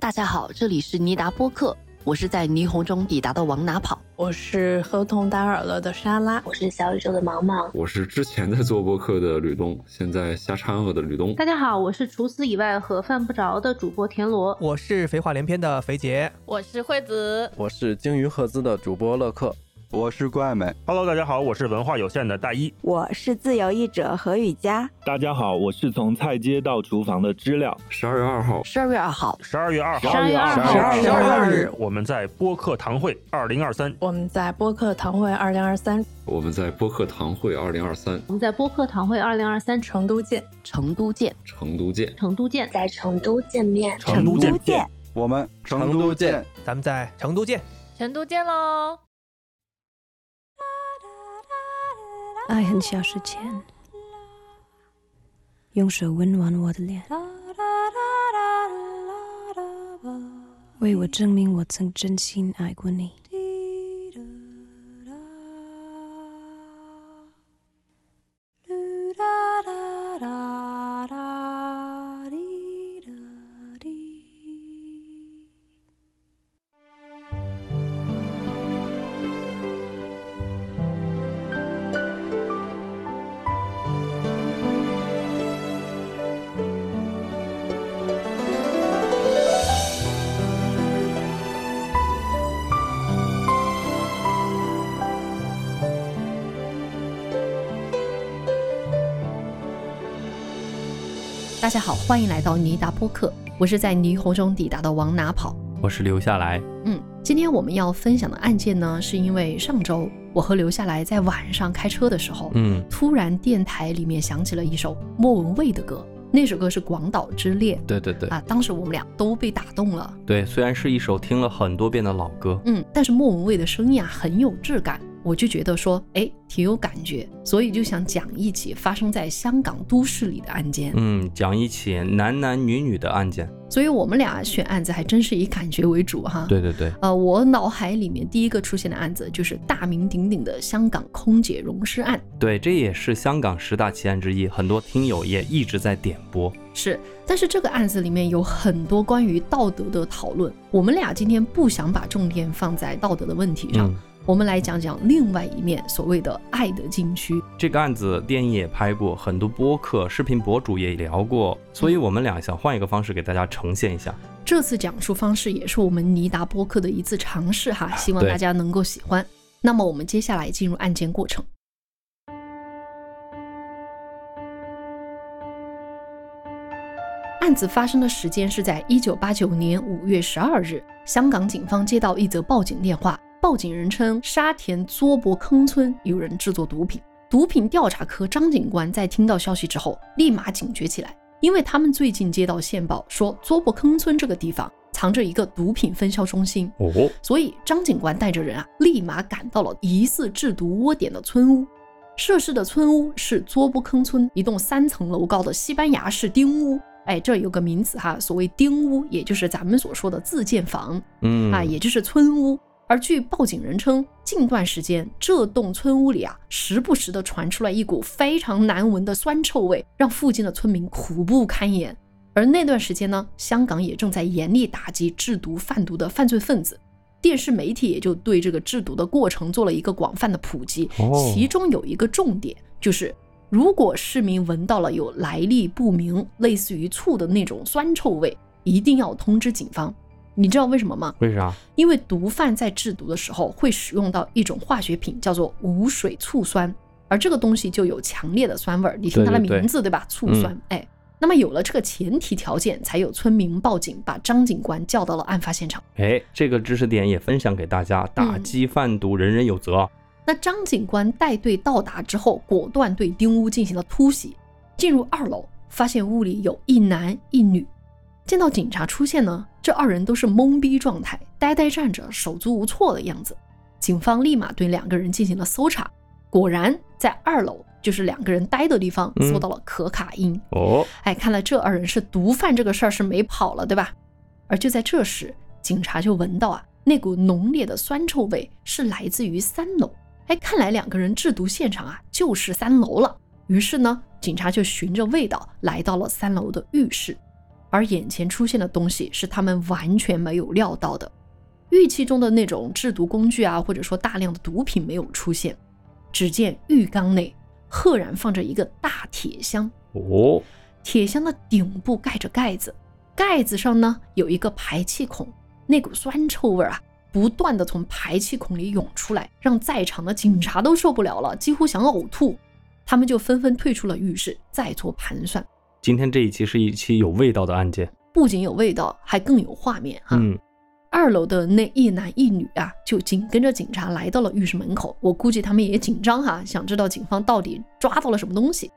大家好，这里是尼达播客，我是在霓虹中抵达的往哪跑。我是合同打耳了的沙拉，我是小宇宙的毛毛，我是之前在做播客的吕东，现在瞎掺和的吕东。大家好，我是除此以外和饭不着的主播田螺，我是废话连篇的肥杰，我是惠子，我是鲸鱼赫兹的主播乐克。我是怪美，Hello，大家好，我是文化有限的大一，我是自由译者何雨佳，大家好，我是从菜街到厨房的知了。十二月二号，十二月二号，十二月二号，十二月二号，十二月二日，我们在播客堂会二零二三，我们在播客堂会二零二三，我们在播客堂会二零二三，我们在播客堂会二零二三，成都见，成都见，成都见，成都见，在成都见面，成都见，我们成都见，咱们在成都见，成都见喽。爱恨消失前，用手温暖我的脸，为我证明我曾真心爱过你。大家好，欢迎来到尼达播客。我是在霓虹中抵达的，往哪跑？我是留下来。嗯，今天我们要分享的案件呢，是因为上周我和留下来在晚上开车的时候，嗯，突然电台里面响起了一首莫文蔚的歌，那首歌是《广岛之恋》。对对对，啊，当时我们俩都被打动了。对，虽然是一首听了很多遍的老歌，嗯，但是莫文蔚的声音啊很有质感。我就觉得说，哎，挺有感觉，所以就想讲一起发生在香港都市里的案件。嗯，讲一起男男女女的案件。所以我们俩选案子还真是以感觉为主哈。对对对。呃，我脑海里面第一个出现的案子就是大名鼎鼎的香港空姐溶尸案。对，这也是香港十大奇案之一，很多听友也一直在点播。是，但是这个案子里面有很多关于道德的讨论，我们俩今天不想把重点放在道德的问题上。我们来讲讲另外一面，所谓的爱的禁区。这个案子电影也拍过，很多播客、视频博主也聊过，所以我们俩想换一个方式给大家呈现一下。这次讲述方式也是我们尼达播客的一次尝试哈，希望大家能够喜欢。那么我们接下来进入案件过程。案子发生的时间是在一九八九年五月十二日，香港警方接到一则报警电话。报警人称沙田作博坑村有人制作毒品，毒品调查科张警官在听到消息之后，立马警觉起来，因为他们最近接到线报说作博坑村这个地方藏着一个毒品分销中心。哦，所以张警官带着人啊，立马赶到了疑似制毒窝点的村屋。涉事的村屋是作博坑村一栋三层楼高的西班牙式丁屋，哎，这有个名词哈，所谓丁屋，也就是咱们所说的自建房，嗯。啊，也就是村屋。而据报警人称，近段时间这栋村屋里啊，时不时的传出来一股非常难闻的酸臭味，让附近的村民苦不堪言。而那段时间呢，香港也正在严厉打击制毒贩毒的犯罪分子，电视媒体也就对这个制毒的过程做了一个广泛的普及。其中有一个重点就是，如果市民闻到了有来历不明、类似于醋的那种酸臭味，一定要通知警方。你知道为什么吗？为啥？因为毒贩在制毒的时候会使用到一种化学品，叫做无水醋酸，而这个东西就有强烈的酸味儿。你听它的名字，对吧？醋酸。哎，那么有了这个前提条件，才有村民报警，把张警官叫到了案发现场。哎，这个知识点也分享给大家，打击贩毒，人人有责。那张警官带队到达之后，果断对丁屋进行了突袭，进入二楼，发现屋里有一男一女。见到警察出现呢，这二人都是懵逼状态，呆呆站着，手足无措的样子。警方立马对两个人进行了搜查，果然在二楼，就是两个人待的地方，搜到了可卡因。哦，哎，看来这二人是毒贩，这个事儿是没跑了，对吧？而就在这时，警察就闻到啊，那股浓烈的酸臭味是来自于三楼。哎，看来两个人制毒现场啊，就是三楼了。于是呢，警察就循着味道来到了三楼的浴室。而眼前出现的东西是他们完全没有料到的。预期中的那种制毒工具啊，或者说大量的毒品没有出现。只见浴缸内赫然放着一个大铁箱，哦，铁箱的顶部盖着盖子，盖子上呢有一个排气孔，那股酸臭味啊，不断的从排气孔里涌出来，让在场的警察都受不了了，几乎想呕吐。他们就纷纷退出了浴室，再做盘算。今天这一期是一期有味道的案件，不仅有味道，还更有画面哈。嗯，二楼的那一男一女啊，就紧跟着警察来到了浴室门口。我估计他们也紧张哈，想知道警方到底抓到了什么东西。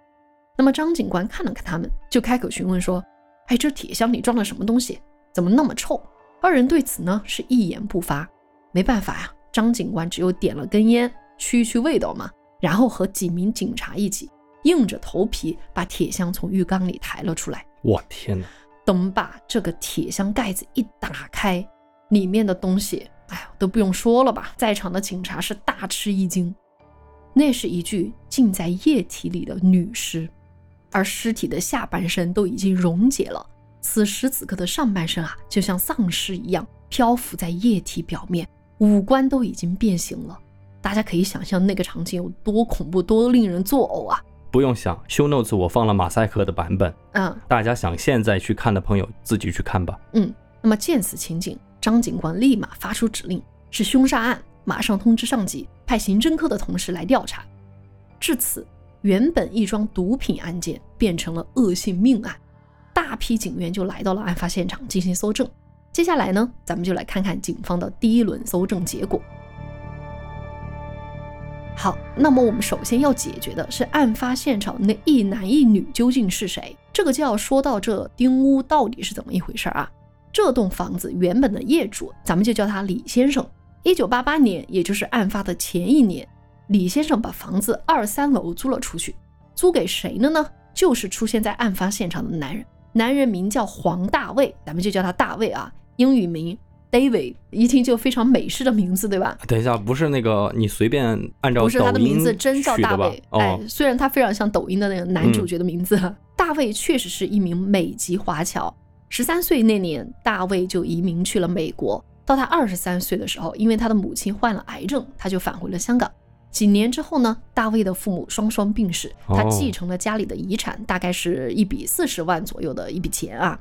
那么张警官看了看他们，就开口询问说：“哎，这铁箱里装了什么东西？怎么那么臭？”二人对此呢是一言不发。没办法呀，张警官只有点了根烟，驱一驱味道嘛。然后和几名警察一起，硬着头皮把铁箱从浴缸里抬了出来。我天哪！等把这个铁箱盖子一打开，里面的东西，哎呀，都不用说了吧，在场的警察是大吃一惊。那是一具浸在液体里的女尸，而尸体的下半身都已经溶解了，此时此刻的上半身啊，就像丧尸一样漂浮在液体表面，五官都已经变形了。大家可以想象那个场景有多恐怖，多令人作呕啊！不用想，show notes 我放了马赛克的版本，嗯，大家想现在去看的朋友自己去看吧。嗯，那么见此情景，张警官立马发出指令，是凶杀案，马上通知上级，派刑侦科的同事来调查。至此，原本一桩毒品案件变成了恶性命案，大批警员就来到了案发现场进行搜证。接下来呢，咱们就来看看警方的第一轮搜证结果。好，那么我们首先要解决的是案发现场那一男一女究竟是谁？这个就要说到这丁屋到底是怎么一回事啊？这栋房子原本的业主，咱们就叫他李先生。一九八八年，也就是案发的前一年，李先生把房子二三楼租了出去，租给谁了呢？就是出现在案发现场的男人，男人名叫黄大卫，咱们就叫他大卫啊，英语名。David 一听就非常美式的名字，对吧？等一下，不是那个你随便按照不是他的名字真叫大卫。哎，虽然他非常像抖音的那个男主角的名字，大卫确实是一名美籍华侨。十三岁那年，大卫就移民去了美国。到他二十三岁的时候，因为他的母亲患了癌症，他就返回了香港。几年之后呢，大卫的父母双双病逝，他继承了家里的遗产，大概是一笔四十万左右的一笔钱啊。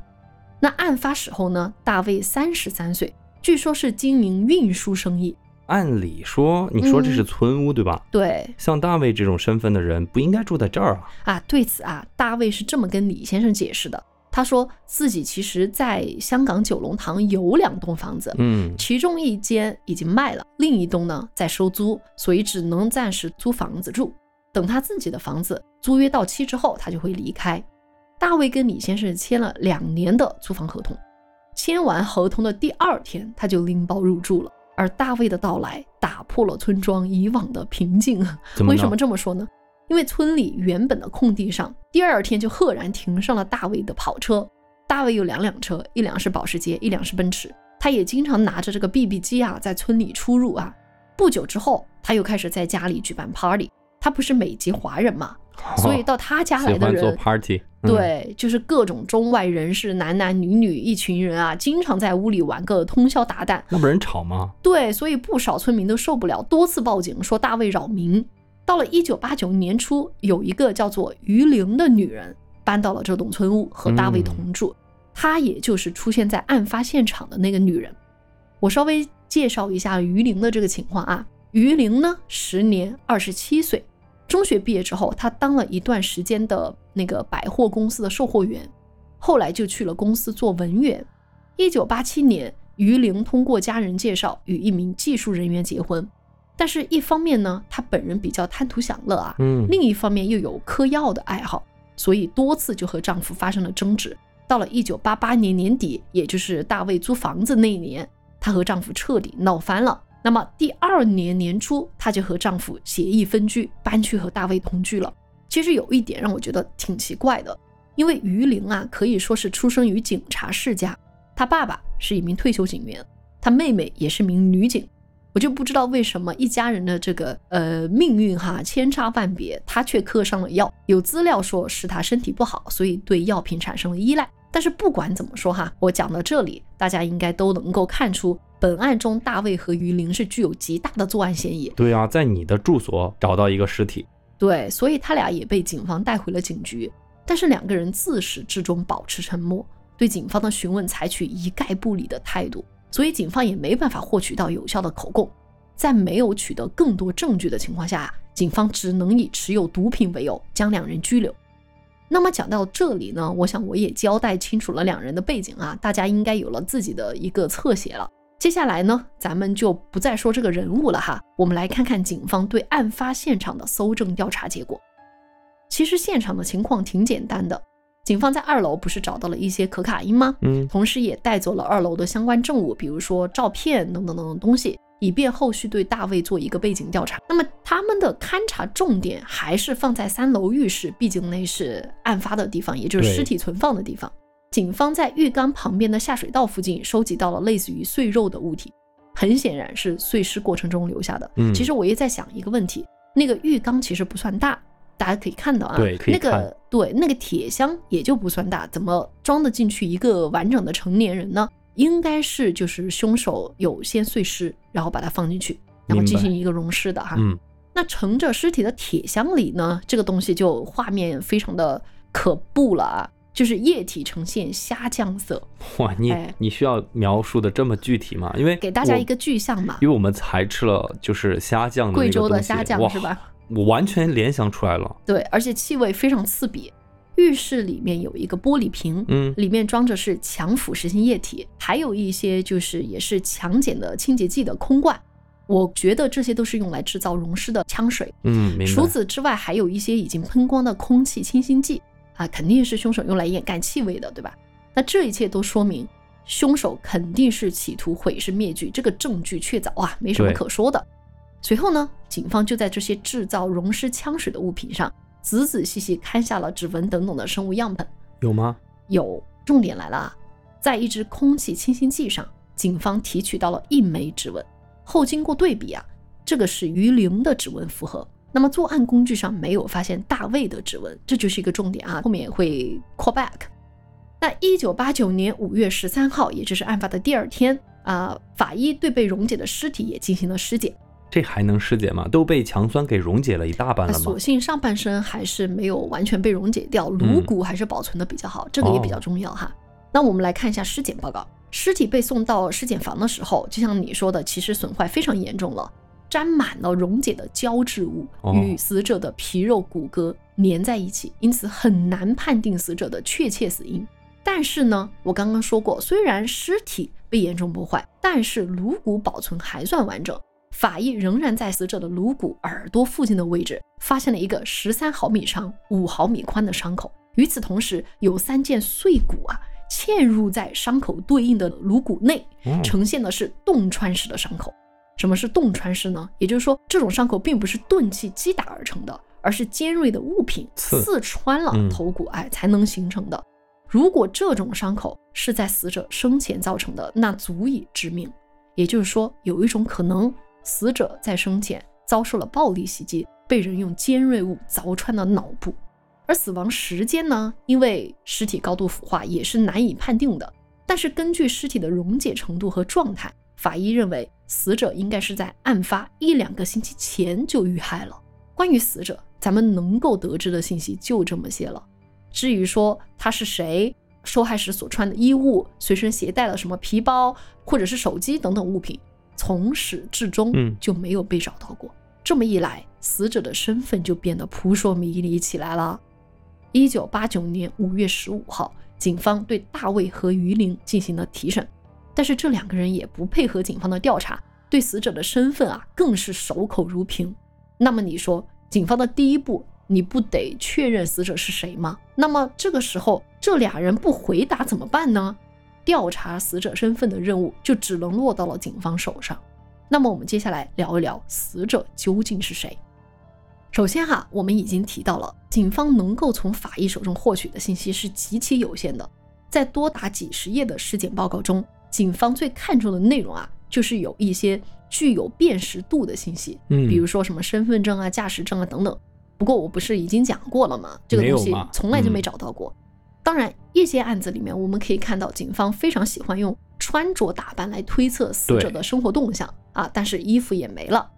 那案发时候呢，大卫三十三岁。据说是经营运输生意。按理说，你说这是村屋对吧？对。像大卫这种身份的人不应该住在这儿啊！啊，对此啊，大卫是这么跟李先生解释的。他说自己其实在香港九龙塘有两栋房子，嗯，其中一间已经卖了，另一栋呢在收租，所以只能暂时租房子住。等他自己的房子租约到期之后，他就会离开。大卫跟李先生签了两年的租房合同。签完合同的第二天，他就拎包入住了。而大卫的到来打破了村庄以往的平静。为什么这么说呢？因为村里原本的空地上，第二天就赫然停上了大卫的跑车。大卫有两辆车，一辆是保时捷，一辆是奔驰。他也经常拿着这个 BB 机啊，在村里出入啊。不久之后，他又开始在家里举办 party。他不是美籍华人嘛，所以到他家来的人做 party。对，就是各种中外人士，男男女女一群人啊，经常在屋里玩个通宵达旦。那不人吵吗？对，所以不少村民都受不了，多次报警说大卫扰民。到了一九八九年初，有一个叫做于玲的女人搬到了这栋村屋，和大卫同住。她也就是出现在案发现场的那个女人。我稍微介绍一下于玲的这个情况啊，于玲呢，时年二十七岁。中学毕业之后，他当了一段时间的那个百货公司的售货员，后来就去了公司做文员。一九八七年，于玲通过家人介绍与一名技术人员结婚，但是一方面呢，她本人比较贪图享乐啊，嗯，另一方面又有嗑药的爱好，所以多次就和丈夫发生了争执。到了一九八八年年底，也就是大卫租房子那一年，她和丈夫彻底闹翻了。那么第二年年初，她就和丈夫协议分居，搬去和大卫同居了。其实有一点让我觉得挺奇怪的，因为于玲啊可以说是出生于警察世家，她爸爸是一名退休警员，她妹妹也是名女警。我就不知道为什么一家人的这个呃命运哈千差万别，她却嗑上了药。有资料说是她身体不好，所以对药品产生了依赖。但是不管怎么说哈，我讲到这里，大家应该都能够看出，本案中大卫和于林是具有极大的作案嫌疑。对啊，在你的住所找到一个尸体，对，所以他俩也被警方带回了警局。但是两个人自始至终保持沉默，对警方的询问采取一概不理的态度，所以警方也没办法获取到有效的口供。在没有取得更多证据的情况下，警方只能以持有毒品为由将两人拘留。那么讲到这里呢，我想我也交代清楚了两人的背景啊，大家应该有了自己的一个侧写了。接下来呢，咱们就不再说这个人物了哈，我们来看看警方对案发现场的搜证调查结果。其实现场的情况挺简单的，警方在二楼不是找到了一些可卡因吗？嗯，同时也带走了二楼的相关证物，比如说照片等等等等东西。以便后续对大卫做一个背景调查。那么他们的勘查重点还是放在三楼浴室，毕竟那是案发的地方，也就是尸体存放的地方。警方在浴缸旁边的下水道附近收集到了类似于碎肉的物体，很显然是碎尸过程中留下的。嗯，其实我也在想一个问题，那个浴缸其实不算大，大家可以看到啊，对，那个对那个铁箱也就不算大，怎么装得进去一个完整的成年人呢？应该是就是凶手有先碎尸，然后把它放进去，然后进行一个溶尸的哈。嗯，那盛着尸体的铁箱里呢，这个东西就画面非常的可怖了啊，就是液体呈现虾酱色。哇，你你需要描述的这么具体吗？因为给大家一个具象嘛，因为我们才吃了就是虾酱的贵州的虾酱是吧？我完全联想出来了。对，而且气味非常刺鼻。浴室里面有一个玻璃瓶，嗯，里面装着是强腐蚀性液体，还有一些就是也是强碱的清洁剂的空罐。我觉得这些都是用来制造溶尸的枪水，嗯，除此之外，还有一些已经喷光的空气清新剂啊，肯定是凶手用来掩盖气味的，对吧？那这一切都说明凶手肯定是企图毁尸灭迹，这个证据确凿啊，没什么可说的。随后呢，警方就在这些制造溶尸枪水的物品上。仔仔细细看下了指纹等等的生物样本，有吗？有。重点来了啊，在一支空气清新剂上，警方提取到了一枚指纹。后经过对比啊，这个是于玲的指纹符合。那么作案工具上没有发现大卫的指纹，这就是一个重点啊。后面也会 call back。那一九八九年五月十三号，也就是案发的第二天啊，法医对被溶解的尸体也进行了尸检。这还能尸检吗？都被强酸给溶解了一大半了吗？所幸上半身还是没有完全被溶解掉，颅骨还是保存的比较好，这个也比较重要哈。那我们来看一下尸检报告。尸体被送到尸检房的时候，就像你说的，其实损坏非常严重了，沾满了溶解的胶质物，与死者的皮肉骨骼粘在一起，因此很难判定死者的确切死因。但是呢，我刚刚说过，虽然尸体被严重破坏，但是颅骨保存还算完整。法医仍然在死者的颅骨耳朵附近的位置发现了一个十三毫米长、五毫米宽的伤口。与此同时，有三件碎骨啊嵌入在伤口对应的颅骨内，呈现的是洞穿式的伤口。什么是洞穿式呢？也就是说，这种伤口并不是钝器击打而成的，而是尖锐的物品刺穿了头骨，哎，才能形成的。如果这种伤口是在死者生前造成的，那足以致命。也就是说，有一种可能。死者在生前遭受了暴力袭击，被人用尖锐物凿穿了脑部。而死亡时间呢？因为尸体高度腐化，也是难以判定的。但是根据尸体的溶解程度和状态，法医认为死者应该是在案发一两个星期前就遇害了。关于死者，咱们能够得知的信息就这么些了。至于说他是谁，受害时所穿的衣物，随身携带了什么皮包或者是手机等等物品。从始至终就没有被找到过。这么一来，死者的身份就变得扑朔迷离起来了。一九八九年五月十五号，警方对大卫和于林进行了提审，但是这两个人也不配合警方的调查，对死者的身份啊更是守口如瓶。那么你说，警方的第一步，你不得确认死者是谁吗？那么这个时候，这俩人不回答怎么办呢？调查死者身份的任务就只能落到了警方手上。那么我们接下来聊一聊死者究竟是谁。首先哈，我们已经提到了，警方能够从法医手中获取的信息是极其有限的。在多达几十页的尸检报告中，警方最看重的内容啊，就是有一些具有辨识度的信息，嗯，比如说什么身份证啊、驾驶证啊等等。不过我不是已经讲过了吗？这个东西从来就没找到过。当然，一些案子里面我们可以看到，警方非常喜欢用穿着打扮来推测死者的生活动向啊，但是衣服也没了。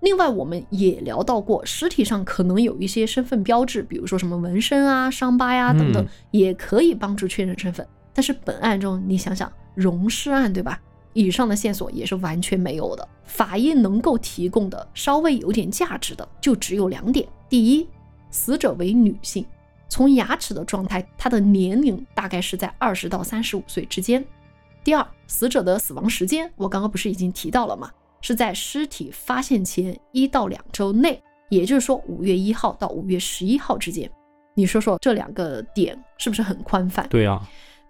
另外，我们也聊到过，尸体上可能有一些身份标志，比如说什么纹身啊、伤疤呀、等等，也可以帮助确认身份。但是本案中，你想想，溶尸案对吧？以上的线索也是完全没有的。法医能够提供的稍微有点价值的，就只有两点：第一，死者为女性，从牙齿的状态，她的年龄大概是在二十到三十五岁之间；第二，死者的死亡时间，我刚刚不是已经提到了吗？是在尸体发现前一到两周内，也就是说五月一号到五月十一号之间。你说说这两个点是不是很宽泛？对呀。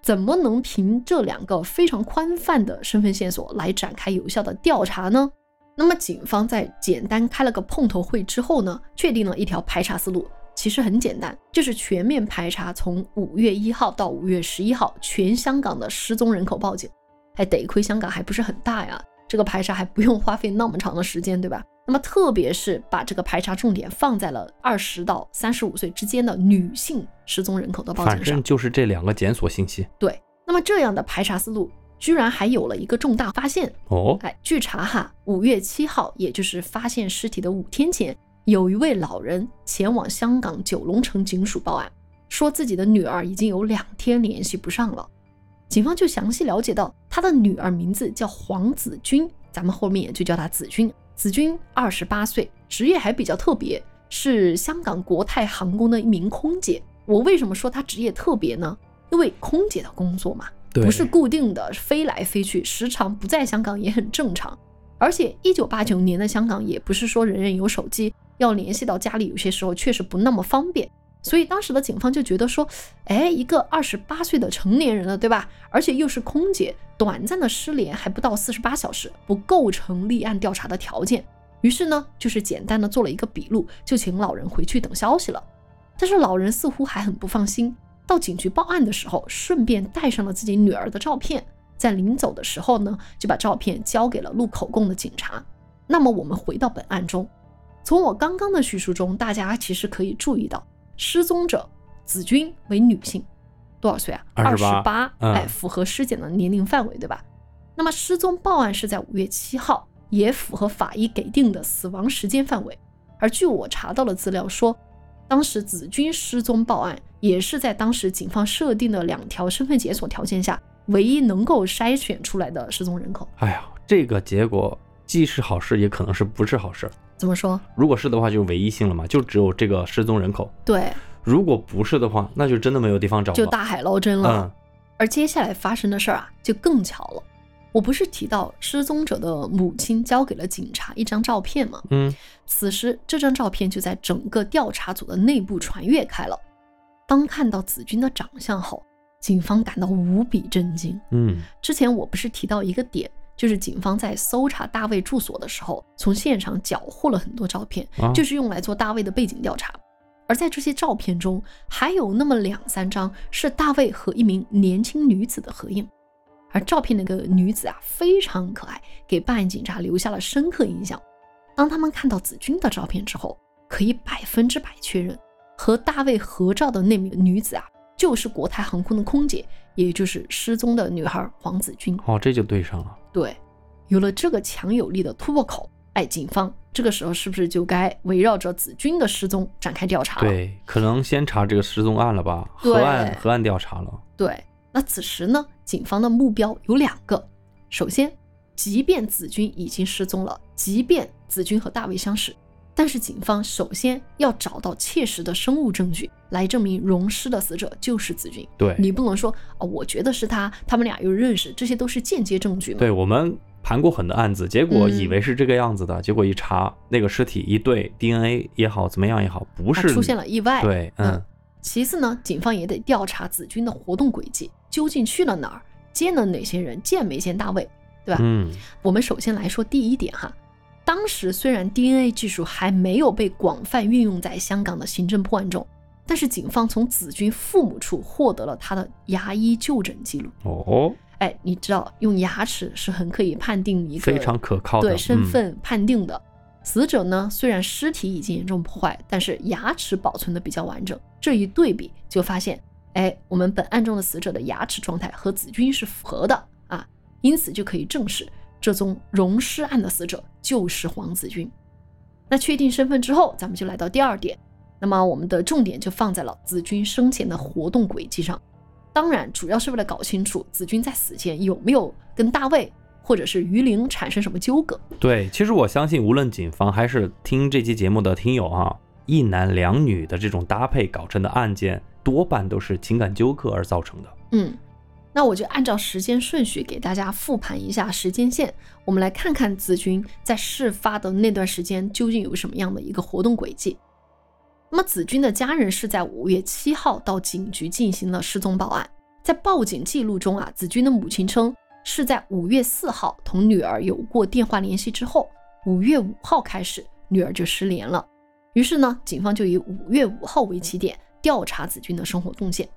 怎么能凭这两个非常宽泛的身份线索来展开有效的调查呢？那么警方在简单开了个碰头会之后呢，确定了一条排查思路，其实很简单，就是全面排查从五月一号到五月十一号全香港的失踪人口报警。还，得亏香港还不是很大呀，这个排查还不用花费那么长的时间，对吧？那么特别是把这个排查重点放在了二十到三十五岁之间的女性失踪人口的报警上，反正就是这两个检索信息。对，那么这样的排查思路居然还有了一个重大发现哦！哎，据查哈，五月七号，也就是发现尸体的五天前，有一位老人前往香港九龙城警署报案，说自己的女儿已经有两天联系不上了。警方就详细了解到，他的女儿名字叫黄子君，咱们后面也就叫她子君。子君二十八岁，职业还比较特别，是香港国泰航空的一名空姐。我为什么说她职业特别呢？因为空姐的工作嘛，不是固定的，飞来飞去，时常不在香港也很正常。而且一九八九年的香港也不是说人人有手机，要联系到家里，有些时候确实不那么方便。所以当时的警方就觉得说，哎，一个二十八岁的成年人了，对吧？而且又是空姐，短暂的失联还不到四十八小时，不构成立案调查的条件。于是呢，就是简单的做了一个笔录，就请老人回去等消息了。但是老人似乎还很不放心，到警局报案的时候，顺便带上了自己女儿的照片，在临走的时候呢，就把照片交给了录口供的警察。那么我们回到本案中，从我刚刚的叙述中，大家其实可以注意到。失踪者子君为女性，多少岁啊？二十八。哎，符合尸检的年龄范围，对吧？那么失踪报案是在五月七号，也符合法医给定的死亡时间范围。而据我查到的资料说，当时子君失踪报案也是在当时警方设定的两条身份解锁条件下，唯一能够筛选出来的失踪人口。哎呀，这个结果既是好事，也可能是不是好事。怎么说？如果是的话，就是唯一性了嘛，就只有这个失踪人口。对，如果不是的话，那就真的没有地方找了，就大海捞针了。嗯。而接下来发生的事儿啊，就更巧了。我不是提到失踪者的母亲交给了警察一张照片吗？嗯。此时这张照片就在整个调查组的内部传阅开了。当看到子君的长相后，警方感到无比震惊。嗯。之前我不是提到一个点？就是警方在搜查大卫住所的时候，从现场缴获了很多照片，就是用来做大卫的背景调查。而在这些照片中，还有那么两三张是大卫和一名年轻女子的合影。而照片那个女子啊，非常可爱，给办案警察留下了深刻印象。当他们看到子君的照片之后，可以百分之百确认，和大卫合照的那名女子啊，就是国泰航空的空姐，也就是失踪的女孩黄子君。哦，这就对上了。对，有了这个强有力的突破口，哎，警方这个时候是不是就该围绕着子君的失踪展开调查了？对，可能先查这个失踪案了吧，河岸河岸调查了。对，那此时呢，警方的目标有两个，首先，即便子君已经失踪了，即便子君和大卫相识。但是警方首先要找到切实的生物证据来证明溶尸的死者就是子君。对你不能说啊，我觉得是他，他们俩又认识，这些都是间接证据嘛。对我们盘过很多案子，结果以为是这个样子的，结果一查那个尸体一对 DNA 也好，怎么样也好，不是出现了意外。对，嗯。其次呢，警方也得调查子君的活动轨迹，究竟去了哪儿，见了哪些人，见没见大卫，对吧？嗯。我们首先来说第一点哈。当时虽然 DNA 技术还没有被广泛运用在香港的行政破案中，但是警方从子君父母处获得了他的牙医就诊记录。哦，哎，你知道用牙齿是很可以判定一个非常可靠的对身份判定的。死者呢，虽然尸体已经严重破坏，但是牙齿保存的比较完整。这一对比就发现，哎，我们本案中的死者的牙齿状态和子君是符合的啊，因此就可以证实这宗溶尸案的死者就是黄子君。那确定身份之后，咱们就来到第二点，那么我们的重点就放在了子君生前的活动轨迹上。当然，主要是为了搞清楚子君在死前有没有跟大卫或者是于玲产生什么纠葛。对，其实我相信，无论警方还是听这期节目的听友啊，一男两女的这种搭配搞成的案件，多半都是情感纠葛而造成的。嗯，那我就按照时间顺序给大家复盘一下时间线，我们来看看子君在事发的那段时间究竟有什么样的一个活动轨迹。那么子君的家人是在五月七号到警局进行了失踪报案，在报警记录中啊，子君的母亲称是在五月四号同女儿有过电话联系之后，五月五号开始女儿就失联了。于是呢，警方就以五月五号为起点调查子君的生活动线。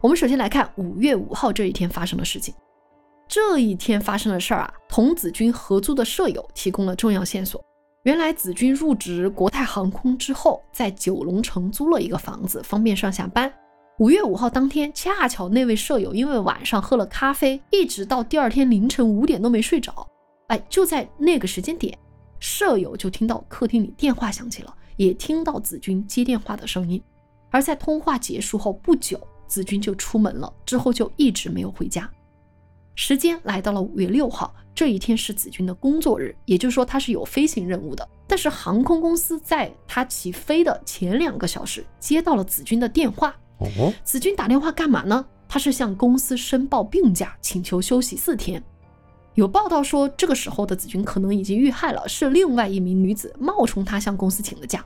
我们首先来看五月五号这一天发生的事情。这一天发生的事儿啊，童子君合租的舍友提供了重要线索。原来子君入职国泰航空之后，在九龙城租了一个房子，方便上下班。五月五号当天，恰巧那位舍友因为晚上喝了咖啡，一直到第二天凌晨五点都没睡着。哎，就在那个时间点，舍友就听到客厅里电话响起了，也听到子君接电话的声音。而在通话结束后不久，子君就出门了，之后就一直没有回家。时间来到了五月六号，这一天是子君的工作日，也就是说他是有飞行任务的。但是航空公司在他起飞的前两个小时接到了子君的电话。哦，子君打电话干嘛呢？他是向公司申报病假，请求休息四天。有报道说，这个时候的子君可能已经遇害了，是另外一名女子冒充他向公司请的假。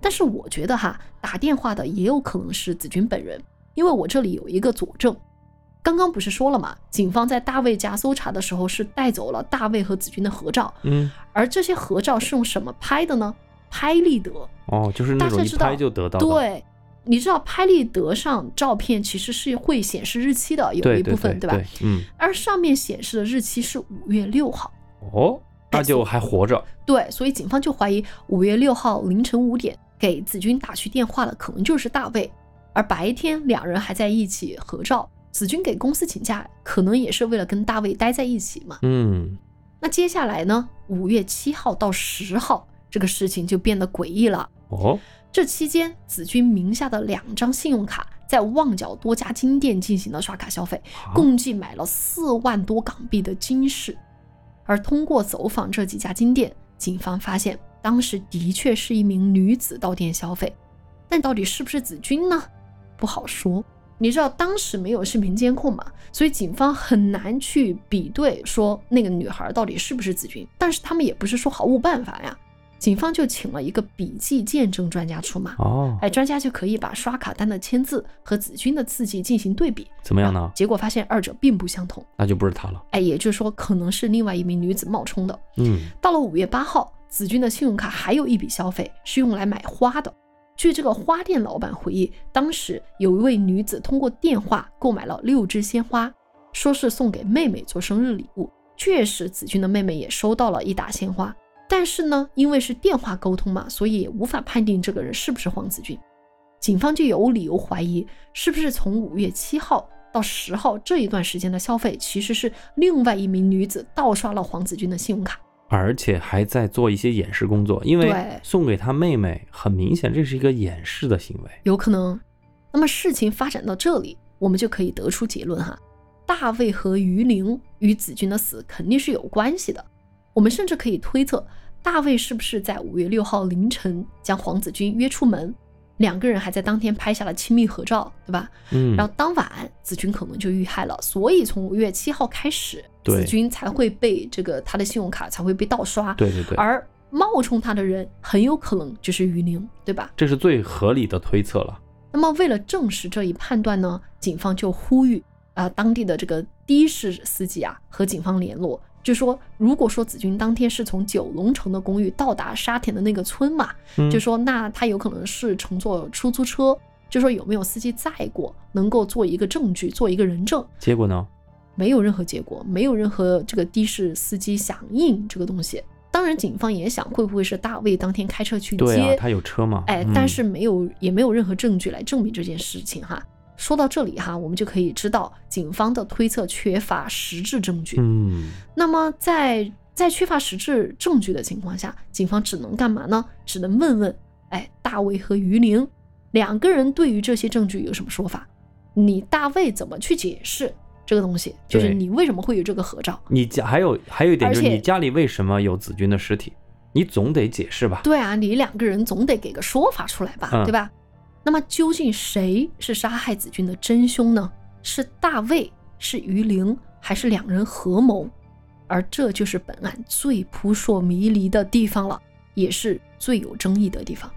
但是我觉得哈，打电话的也有可能是子君本人，因为我这里有一个佐证。刚刚不是说了吗？警方在大卫家搜查的时候是带走了大卫和子君的合照，嗯，而这些合照是用什么拍的呢？拍立得。哦，就是那种一拍就得到。对，你知道拍立得上照片其实是会显示日期的，有一部分对吧？嗯。而上面显示的日期是五月六号。哦，那就还活着。对，所以警方就怀疑五月六号凌晨五点给子君打去电话的可能就是大卫，而白天两人还在一起合照。子君给公司请假，可能也是为了跟大卫待在一起嘛。嗯，那接下来呢？五月七号到十号，这个事情就变得诡异了。哦，这期间，子君名下的两张信用卡在旺角多家金店进行了刷卡消费，共计买了四万多港币的金饰。而通过走访这几家金店，警方发现当时的确是一名女子到店消费，但到底是不是子君呢？不好说。你知道当时没有视频监控嘛，所以警方很难去比对说那个女孩到底是不是子君。但是他们也不是说毫无办法呀，警方就请了一个笔迹见证专家出马。哦，哎，专家就可以把刷卡单的签字和子君的字迹进行对比，怎么样呢？结果发现二者并不相同，那就不是他了。哎，也就是说可能是另外一名女子冒充的。嗯，到了五月八号，子君的信用卡还有一笔消费是用来买花的。据这个花店老板回忆，当时有一位女子通过电话购买了六支鲜花，说是送给妹妹做生日礼物。确实，子君的妹妹也收到了一打鲜花，但是呢，因为是电话沟通嘛，所以也无法判定这个人是不是黄子君。警方就有理由怀疑，是不是从五月七号到十号这一段时间的消费，其实是另外一名女子盗刷了黄子君的信用卡。而且还在做一些掩饰工作，因为送给他妹妹，很明显这是一个掩饰的行为，有可能。那么事情发展到这里，我们就可以得出结论哈，大卫和于玲与子君的死肯定是有关系的。我们甚至可以推测，大卫是不是在五月六号凌晨将黄子君约出门，两个人还在当天拍下了亲密合照，对吧？嗯。然后当晚子君可能就遇害了，所以从五月七号开始。子君才会被这个他的信用卡才会被盗刷，对对对，而冒充他的人很有可能就是于宁，对吧？这是最合理的推测了。那么为了证实这一判断呢，警方就呼吁啊当地的这个的士司机啊和警方联络，就说如果说子君当天是从九龙城的公寓到达沙田的那个村嘛，嗯、就说那他有可能是乘坐出租车，就说有没有司机载过，能够做一个证据，做一个人证。结果呢？没有任何结果，没有任何这个的士司机响应这个东西。当然，警方也想会不会是大卫当天开车去接，他有车吗？哎，但是没有，也没有任何证据来证明这件事情哈。说到这里哈，我们就可以知道警方的推测缺乏实质证据。嗯，那么在在缺乏实质证据的情况下，警方只能干嘛呢？只能问问，哎，大卫和于玲两个人对于这些证据有什么说法？你大卫怎么去解释这个东西？就是你为什么会有这个合照？你家还有还有一点就是你家里为什么有子君的尸体？你总得解释吧？对啊，你两个人总得给个说法出来吧，嗯对吧？那么究竟谁是杀害子君的真凶呢？是大卫，是于玲，还是两人合谋？而这就是本案最扑朔迷离的地方了，也是最有争议的地方。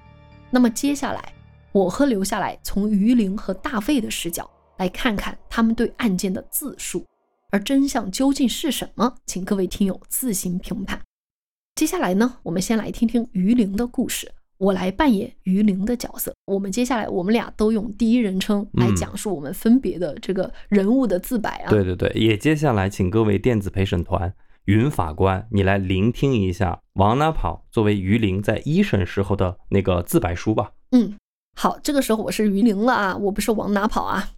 那么接下来，我和留下来从于玲和大卫的视角来看看他们对案件的自述，而真相究竟是什么？请各位听友自行评判。接下来呢，我们先来听听于玲的故事。我来扮演于玲的角色。我们接下来我们俩都用第一人称来嗯讲述我们分别的这个人物的自白啊。对对对，也接下来请各位电子陪审团云法官，你来聆听一下往哪跑作为于玲在一审时候的那个自白书吧。嗯，好，这个时候我是于玲了啊，我不是往哪跑啊。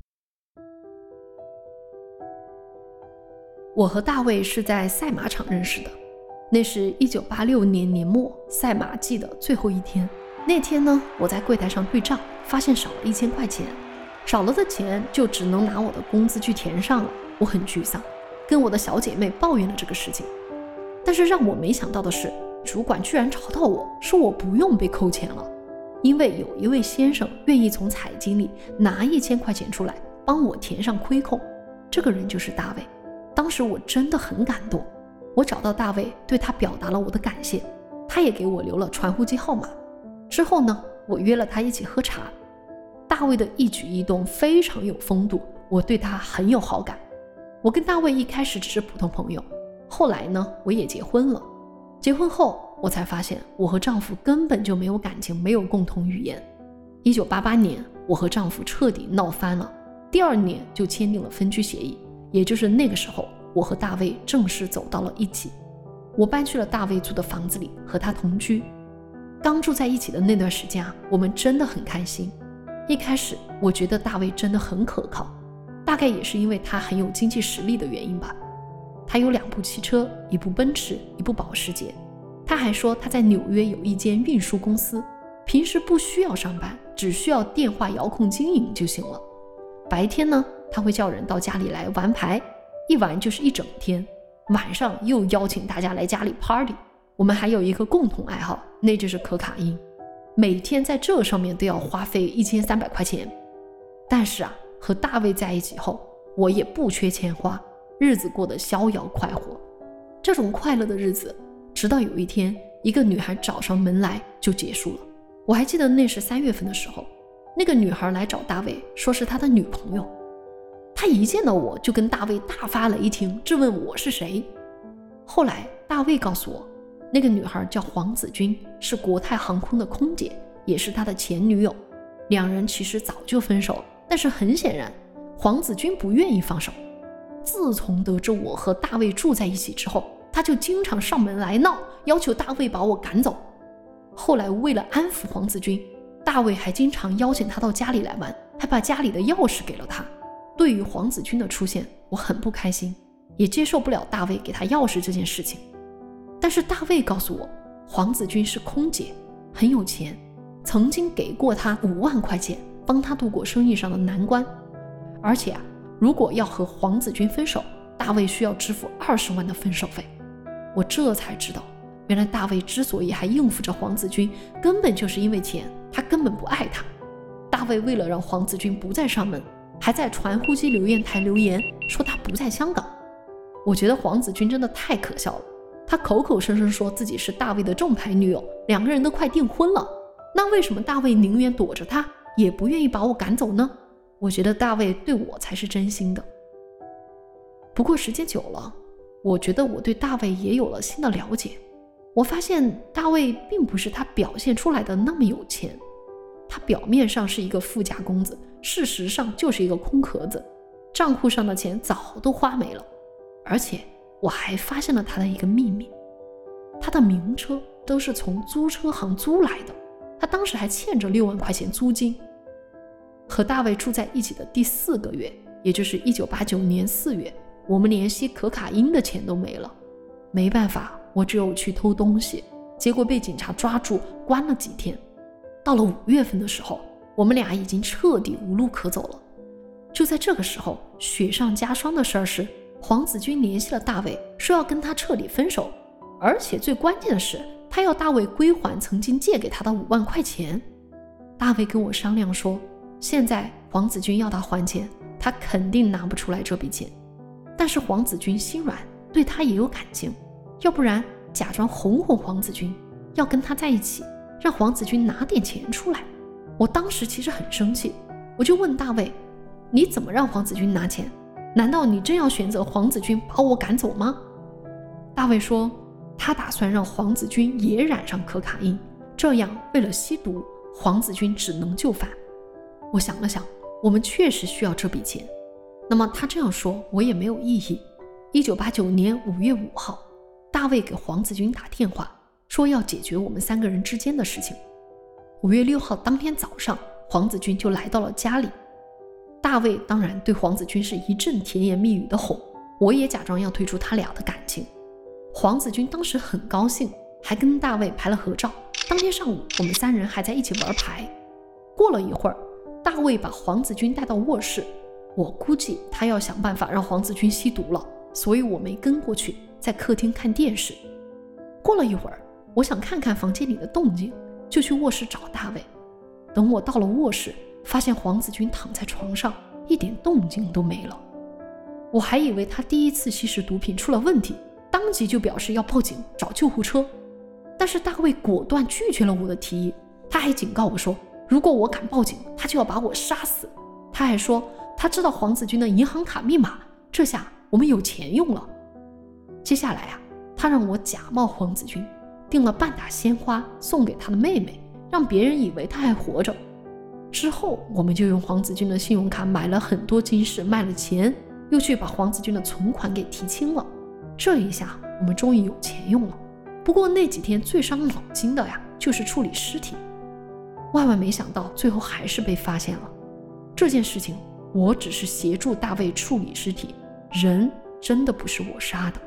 我和大卫是在赛马场认识的，那是一九八六年年末赛马季的最后一天。那天呢，我在柜台上对账，发现少了一千块钱，少了的钱就只能拿我的工资去填上了。我很沮丧，跟我的小姐妹抱怨了这个事情。但是让我没想到的是，主管居然找到我说我不用被扣钱了，因为有一位先生愿意从彩金里拿一千块钱出来帮我填上亏空。这个人就是大卫。当时我真的很感动，我找到大卫，对他表达了我的感谢，他也给我留了传呼机号码。之后呢，我约了他一起喝茶。大卫的一举一动非常有风度，我对他很有好感。我跟大卫一开始只是普通朋友，后来呢，我也结婚了。结婚后，我才发现我和丈夫根本就没有感情，没有共同语言。一九八八年，我和丈夫彻底闹翻了，第二年就签订了分居协议。也就是那个时候，我和大卫正式走到了一起。我搬去了大卫租的房子里，和他同居。刚住在一起的那段时间啊，我们真的很开心。一开始，我觉得大卫真的很可靠，大概也是因为他很有经济实力的原因吧。他有两部汽车，一部奔驰，一部保时捷。他还说他在纽约有一间运输公司，平时不需要上班，只需要电话遥控经营就行了。白天呢，他会叫人到家里来玩牌，一玩就是一整天。晚上又邀请大家来家里 party。我们还有一个共同爱好，那就是可卡因，每天在这上面都要花费一千三百块钱。但是啊，和大卫在一起后，我也不缺钱花，日子过得逍遥快活。这种快乐的日子，直到有一天，一个女孩找上门来就结束了。我还记得那是三月份的时候，那个女孩来找大卫，说是他的女朋友。他一见到我就跟大卫大发雷霆，质问我是谁。后来大卫告诉我，那个女孩叫黄子君，是国泰航空的空姐，也是他的前女友。两人其实早就分手了，但是很显然，黄子君不愿意放手。自从得知我和大卫住在一起之后，他就经常上门来闹，要求大卫把我赶走。后来为了安抚黄子君，大卫还经常邀请他到家里来玩，还把家里的钥匙给了他。对于黄子君的出现，我很不开心，也接受不了大卫给他钥匙这件事情。但是大卫告诉我，黄子君是空姐，很有钱，曾经给过他五万块钱，帮他度过生意上的难关。而且啊，如果要和黄子君分手，大卫需要支付二十万的分手费。我这才知道，原来大卫之所以还应付着黄子君，根本就是因为钱，他根本不爱他。大卫为了让黄子君不再上门，还在传呼机留言台留言说他不在香港。我觉得黄子君真的太可笑了，他口口声声说自己是大卫的正牌女友，两个人都快订婚了，那为什么大卫宁愿躲着他，也不愿意把我赶走呢？我觉得大卫对我才是真心的。不过时间久了，我觉得我对大卫也有了新的了解。我发现大卫并不是他表现出来的那么有钱，他表面上是一个富家公子，事实上就是一个空壳子，账户上的钱早都花没了。而且我还发现了他的一个秘密，他的名车都是从租车行租来的，他当时还欠着六万块钱租金。和大卫住在一起的第四个月，也就是一九八九年四月，我们连吸可卡因的钱都没了。没办法，我只有去偷东西，结果被警察抓住，关了几天。到了五月份的时候，我们俩已经彻底无路可走了。就在这个时候，雪上加霜的事儿是，黄子君联系了大卫，说要跟他彻底分手，而且最关键的是，他要大卫归还曾经借给他的五万块钱。大卫跟我商量说，现在黄子君要他还钱，他肯定拿不出来这笔钱。但是黄子君心软，对他也有感情，要不然假装哄哄黄子君，要跟他在一起，让黄子君拿点钱出来。我当时其实很生气，我就问大卫。你怎么让黄子君拿钱？难道你真要选择黄子君把我赶走吗？大卫说，他打算让黄子君也染上可卡因，这样为了吸毒，黄子君只能就范。我想了想，我们确实需要这笔钱。那么他这样说，我也没有异议。一九八九年五月五号，大卫给黄子君打电话，说要解决我们三个人之间的事情。五月六号当天早上，黄子君就来到了家里。大卫当然对黄子君是一阵甜言蜜语的哄，我也假装要退出他俩的感情。黄子君当时很高兴，还跟大卫拍了合照。当天上午，我们三人还在一起玩牌。过了一会儿，大卫把黄子君带到卧室，我估计他要想办法让黄子君吸毒了，所以我没跟过去，在客厅看电视。过了一会儿，我想看看房间里的动静，就去卧室找大卫。等我到了卧室。发现黄子君躺在床上，一点动静都没了。我还以为他第一次吸食毒品出了问题，当即就表示要报警找救护车。但是大卫果断拒绝了我的提议，他还警告我说，如果我敢报警，他就要把我杀死。他还说他知道黄子君的银行卡密码，这下我们有钱用了。接下来啊，他让我假冒黄子君，订了半打鲜花送给他的妹妹，让别人以为他还活着。之后，我们就用黄子君的信用卡买了很多金饰，卖了钱，又去把黄子君的存款给提清了。这一下，我们终于有钱用了。不过那几天最伤脑筋的呀，就是处理尸体。万万没想到，最后还是被发现了。这件事情，我只是协助大卫处理尸体，人真的不是我杀的。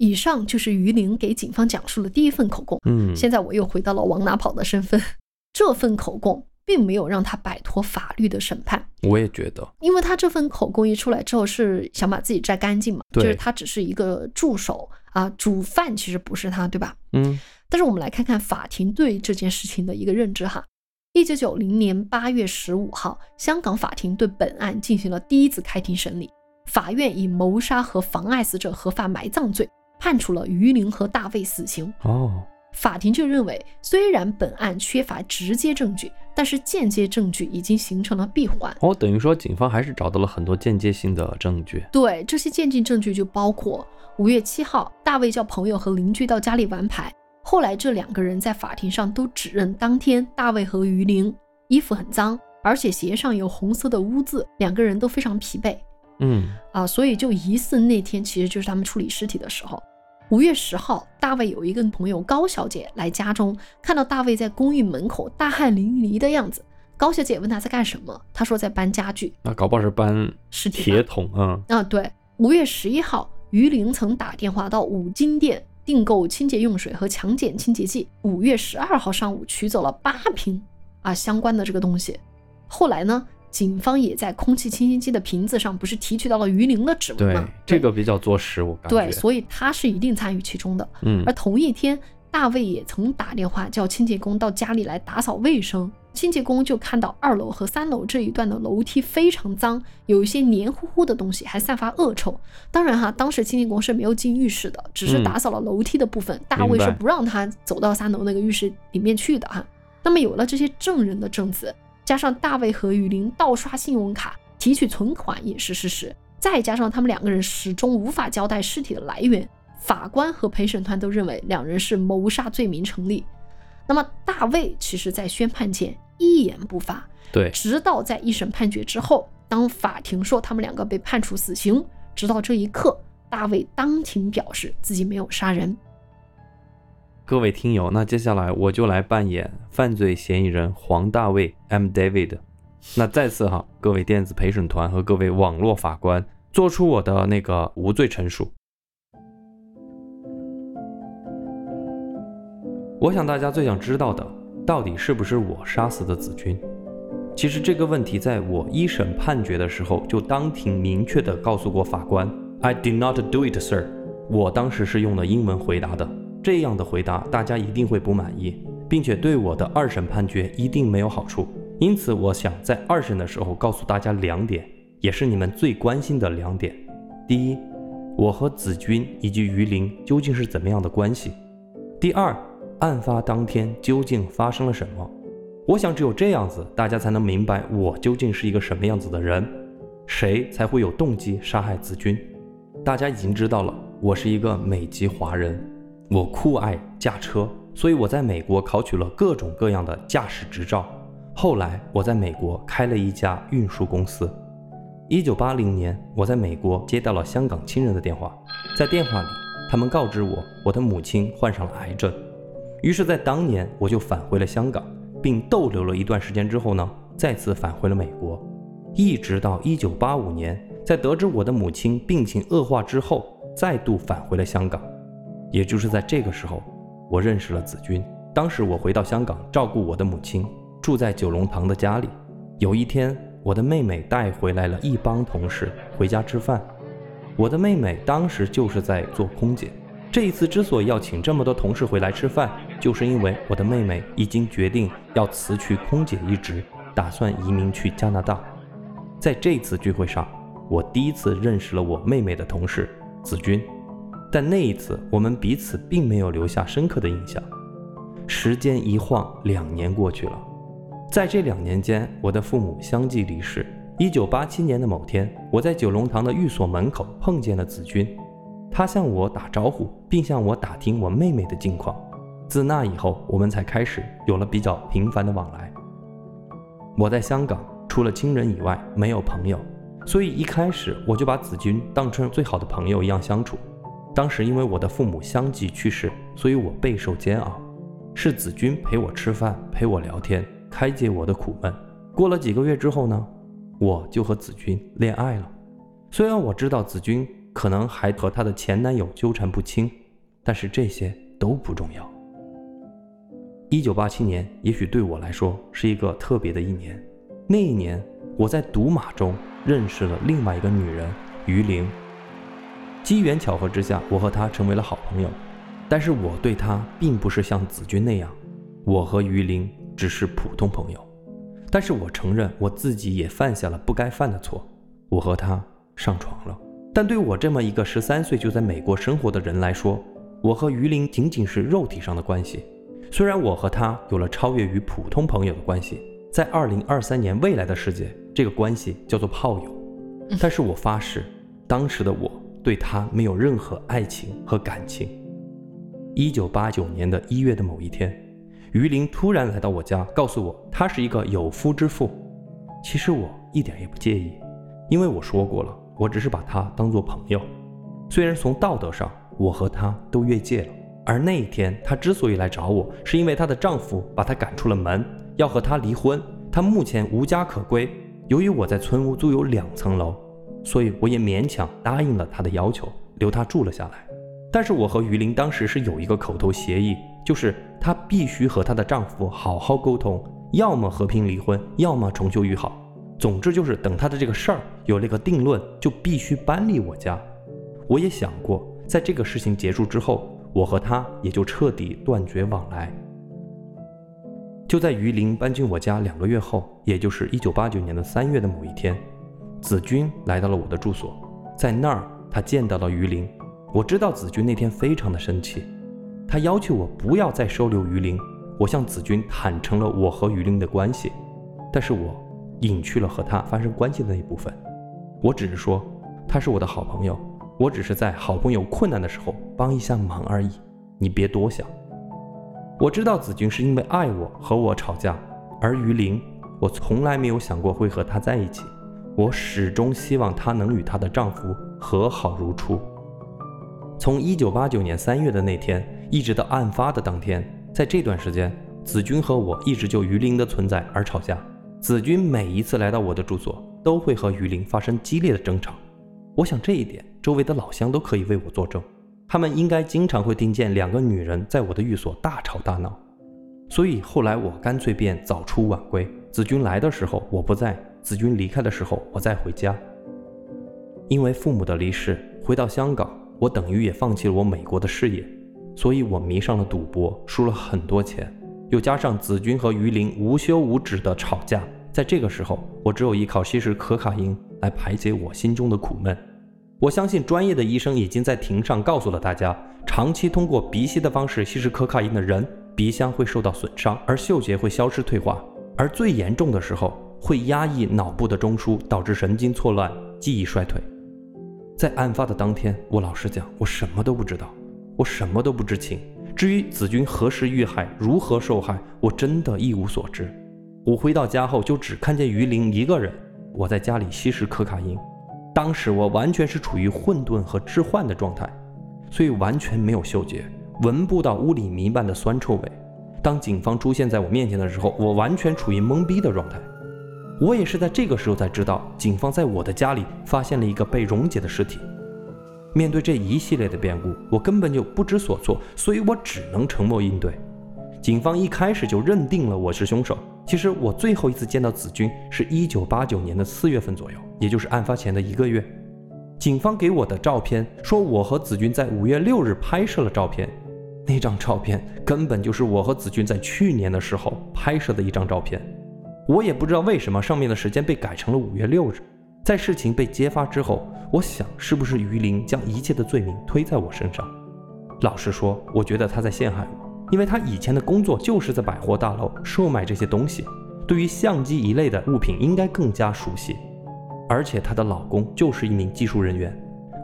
以上就是于玲给警方讲述的第一份口供。嗯，现在我又回到了往哪跑的身份。这份口供并没有让他摆脱法律的审判。我也觉得，因为他这份口供一出来之后，是想把自己摘干净嘛，就是他只是一个助手啊，主犯其实不是他，对吧？嗯。但是我们来看看法庭对这件事情的一个认知哈。一九九零年八月十五号，香港法庭对本案进行了第一次开庭审理，法院以谋杀和妨碍死者合法埋葬罪。判处了于林和大卫死刑。哦，法庭就认为，虽然本案缺乏直接证据，但是间接证据已经形成了闭环。哦，等于说警方还是找到了很多间接性的证据。对，这些间接证据就包括五月七号，大卫叫朋友和邻居到家里玩牌，后来这两个人在法庭上都指认，当天大卫和于林衣服很脏，而且鞋上有红色的污渍，两个人都非常疲惫。嗯，啊，所以就疑似那天其实就是他们处理尸体的时候。五月十号，大卫有一个朋友高小姐来家中，看到大卫在公寓门口大汗淋漓的样子。高小姐问他在干什么，他说在搬家具。那搞不好是搬尸体铁桶啊。啊，对。五月十一号，于玲曾打电话到五金店订购清洁用水和强碱清洁剂。五月十二号上午取走了八瓶啊相关的这个东西。后来呢？警方也在空气清新机的瓶子上，不是提取到了鱼鳞的指纹吗？对，这个比较作实，我感觉。对，所以他是一定参与其中的。嗯。而同一天，大卫也曾打电话叫清洁工到家里来打扫卫生。清洁工就看到二楼和三楼这一段的楼梯非常脏，有一些黏糊糊的东西，还散发恶臭。当然哈，当时清洁工是没有进浴室的，只是打扫了楼梯的部分。大卫是不让他走到三楼那个浴室里面去的哈。那么有了这些证人的证词。加上大卫和雨林盗刷信用卡提取存款也是事实，再加上他们两个人始终无法交代尸体的来源，法官和陪审团都认为两人是谋杀罪名成立。那么大卫其实在宣判前一言不发，对，直到在一审判决之后，当法庭说他们两个被判处死刑，直到这一刻，大卫当庭表示自己没有杀人。各位听友，那接下来我就来扮演犯罪嫌疑人黄大卫 M. David。那再次哈，各位电子陪审团和各位网络法官，做出我的那个无罪陈述。我想大家最想知道的，到底是不是我杀死的子君？其实这个问题在我一审判决的时候就当庭明确的告诉过法官，I did not do it, sir。我当时是用的英文回答的，这样的回答大家一定会不满意，并且对我的二审判决一定没有好处。因此，我想在二审的时候告诉大家两点，也是你们最关心的两点。第一，我和子君以及于林究竟是怎么样的关系？第二，案发当天究竟发生了什么？我想只有这样子，大家才能明白我究竟是一个什么样子的人，谁才会有动机杀害子君。大家已经知道了，我是一个美籍华人，我酷爱驾车，所以我在美国考取了各种各样的驾驶执照。后来我在美国开了一家运输公司。一九八零年，我在美国接到了香港亲人的电话，在电话里，他们告知我我的母亲患上了癌症。于是，在当年我就返回了香港。并逗留了一段时间之后呢，再次返回了美国，一直到一九八五年，在得知我的母亲病情恶化之后，再度返回了香港。也就是在这个时候，我认识了子君。当时我回到香港照顾我的母亲，住在九龙塘的家里。有一天，我的妹妹带回来了一帮同事回家吃饭。我的妹妹当时就是在做空姐。这一次之所以要请这么多同事回来吃饭，就是因为我的妹妹已经决定要辞去空姐一职，打算移民去加拿大。在这次聚会上，我第一次认识了我妹妹的同事子君，但那一次我们彼此并没有留下深刻的印象。时间一晃，两年过去了，在这两年间，我的父母相继离世。一九八七年的某天，我在九龙塘的寓所门口碰见了子君。他向我打招呼，并向我打听我妹妹的近况。自那以后，我们才开始有了比较频繁的往来。我在香港，除了亲人以外，没有朋友，所以一开始我就把子君当成最好的朋友一样相处。当时因为我的父母相继去世，所以我备受煎熬。是子君陪我吃饭，陪我聊天，开解我的苦闷。过了几个月之后呢，我就和子君恋爱了。虽然我知道子君。可能还和她的前男友纠缠不清，但是这些都不重要。一九八七年，也许对我来说是一个特别的一年。那一年，我在赌马中认识了另外一个女人于玲。机缘巧合之下，我和他成为了好朋友。但是我对他并不是像子君那样，我和于林只是普通朋友。但是我承认我自己也犯下了不该犯的错，我和他上床了。但对我这么一个十三岁就在美国生活的人来说，我和于林仅仅是肉体上的关系。虽然我和他有了超越于普通朋友的关系，在二零二三年未来的世界，这个关系叫做炮友。但是我发誓，当时的我对他没有任何爱情和感情。一九八九年的一月的某一天，于林突然来到我家，告诉我他是一个有夫之妇。其实我一点也不介意，因为我说过了。我只是把她当做朋友，虽然从道德上我和她都越界了。而那一天，她之所以来找我，是因为她的丈夫把她赶出了门，要和她离婚。她目前无家可归。由于我在村屋租有两层楼，所以我也勉强答应了他的要求，留她住了下来。但是我和于林当时是有一个口头协议，就是她必须和她的丈夫好好沟通，要么和平离婚，要么重修于好。总之就是，等他的这个事儿有了个定论，就必须搬离我家。我也想过，在这个事情结束之后，我和他也就彻底断绝往来。就在于林搬进我家两个月后，也就是一九八九年的三月的某一天，子君来到了我的住所，在那儿他见到了于林。我知道子君那天非常的生气，他要求我不要再收留于林。我向子君坦诚了我和于林的关系，但是我。隐去了和他发生关系的那一部分，我只是说他是我的好朋友，我只是在好朋友困难的时候帮一下忙而已，你别多想。我知道子君是因为爱我和我吵架，而于林，我从来没有想过会和他在一起，我始终希望她能与她的丈夫和好如初。从一九八九年三月的那天，一直到案发的当天，在这段时间，子君和我一直就于林的存在而吵架。子君每一次来到我的住所，都会和于林发生激烈的争吵。我想这一点，周围的老乡都可以为我作证。他们应该经常会听见两个女人在我的寓所大吵大闹。所以后来我干脆便早出晚归。子君来的时候我不在，子君离开的时候我再回家。因为父母的离世，回到香港，我等于也放弃了我美国的事业，所以我迷上了赌博，输了很多钱。又加上子君和于林无休无止的吵架，在这个时候，我只有依靠吸食可卡因来排解我心中的苦闷。我相信专业的医生已经在庭上告诉了大家，长期通过鼻吸的方式吸食可卡因的人，鼻腔会受到损伤，而嗅觉会消失退化，而最严重的时候会压抑脑部的中枢，导致神经错乱、记忆衰退。在案发的当天，我老实讲，我什么都不知道，我什么都不知情。至于子君何时遇害、如何受害，我真的一无所知。我回到家后就只看见于林一个人，我在家里吸食可卡因。当时我完全是处于混沌和置换的状态，所以完全没有嗅觉，闻不到屋里弥漫的酸臭味。当警方出现在我面前的时候，我完全处于懵逼的状态。我也是在这个时候才知道，警方在我的家里发现了一个被溶解的尸体。面对这一系列的变故，我根本就不知所措，所以我只能沉默应对。警方一开始就认定了我是凶手。其实我最后一次见到子君是一九八九年的四月份左右，也就是案发前的一个月。警方给我的照片说，我和子君在五月六日拍摄了照片，那张照片根本就是我和子君在去年的时候拍摄的一张照片。我也不知道为什么上面的时间被改成了五月六日。在事情被揭发之后，我想是不是于林将一切的罪名推在我身上？老实说，我觉得他在陷害我，因为他以前的工作就是在百货大楼售卖这些东西，对于相机一类的物品应该更加熟悉。而且她的老公就是一名技术人员，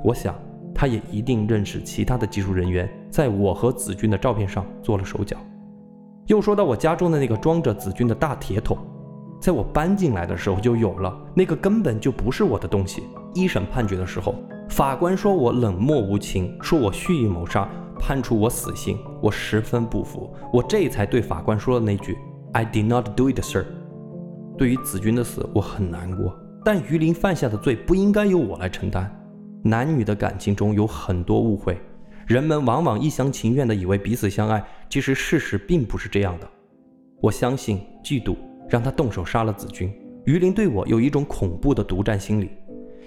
我想他也一定认识其他的技术人员，在我和子君的照片上做了手脚。又说到我家中的那个装着子君的大铁桶。在我搬进来的时候就有了，那个根本就不是我的东西。一审判决的时候，法官说我冷漠无情，说我蓄意谋杀，判处我死刑。我十分不服，我这才对法官说了那句 “I did not do it, sir”。对于子君的死，我很难过，但于林犯下的罪不应该由我来承担。男女的感情中有很多误会，人们往往一厢情愿地以为彼此相爱，其实事实并不是这样的。我相信嫉妒。让他动手杀了子君。于林对我有一种恐怖的独占心理。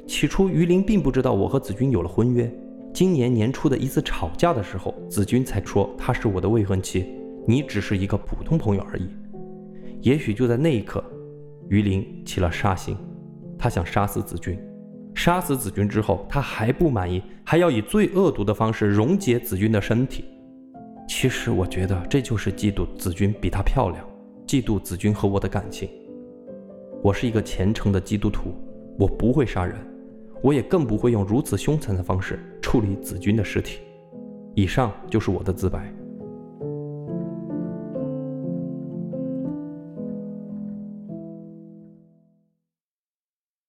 起初，于林并不知道我和子君有了婚约。今年年初的一次吵架的时候，子君才说她是我的未婚妻，你只是一个普通朋友而已。也许就在那一刻，于林起了杀心，他想杀死子君。杀死子君之后，他还不满意，还要以最恶毒的方式溶解子君的身体。其实，我觉得这就是嫉妒子君比她漂亮。嫉妒子君和我的感情。我是一个虔诚的基督徒，我不会杀人，我也更不会用如此凶残的方式处理子君的尸体。以上就是我的自白。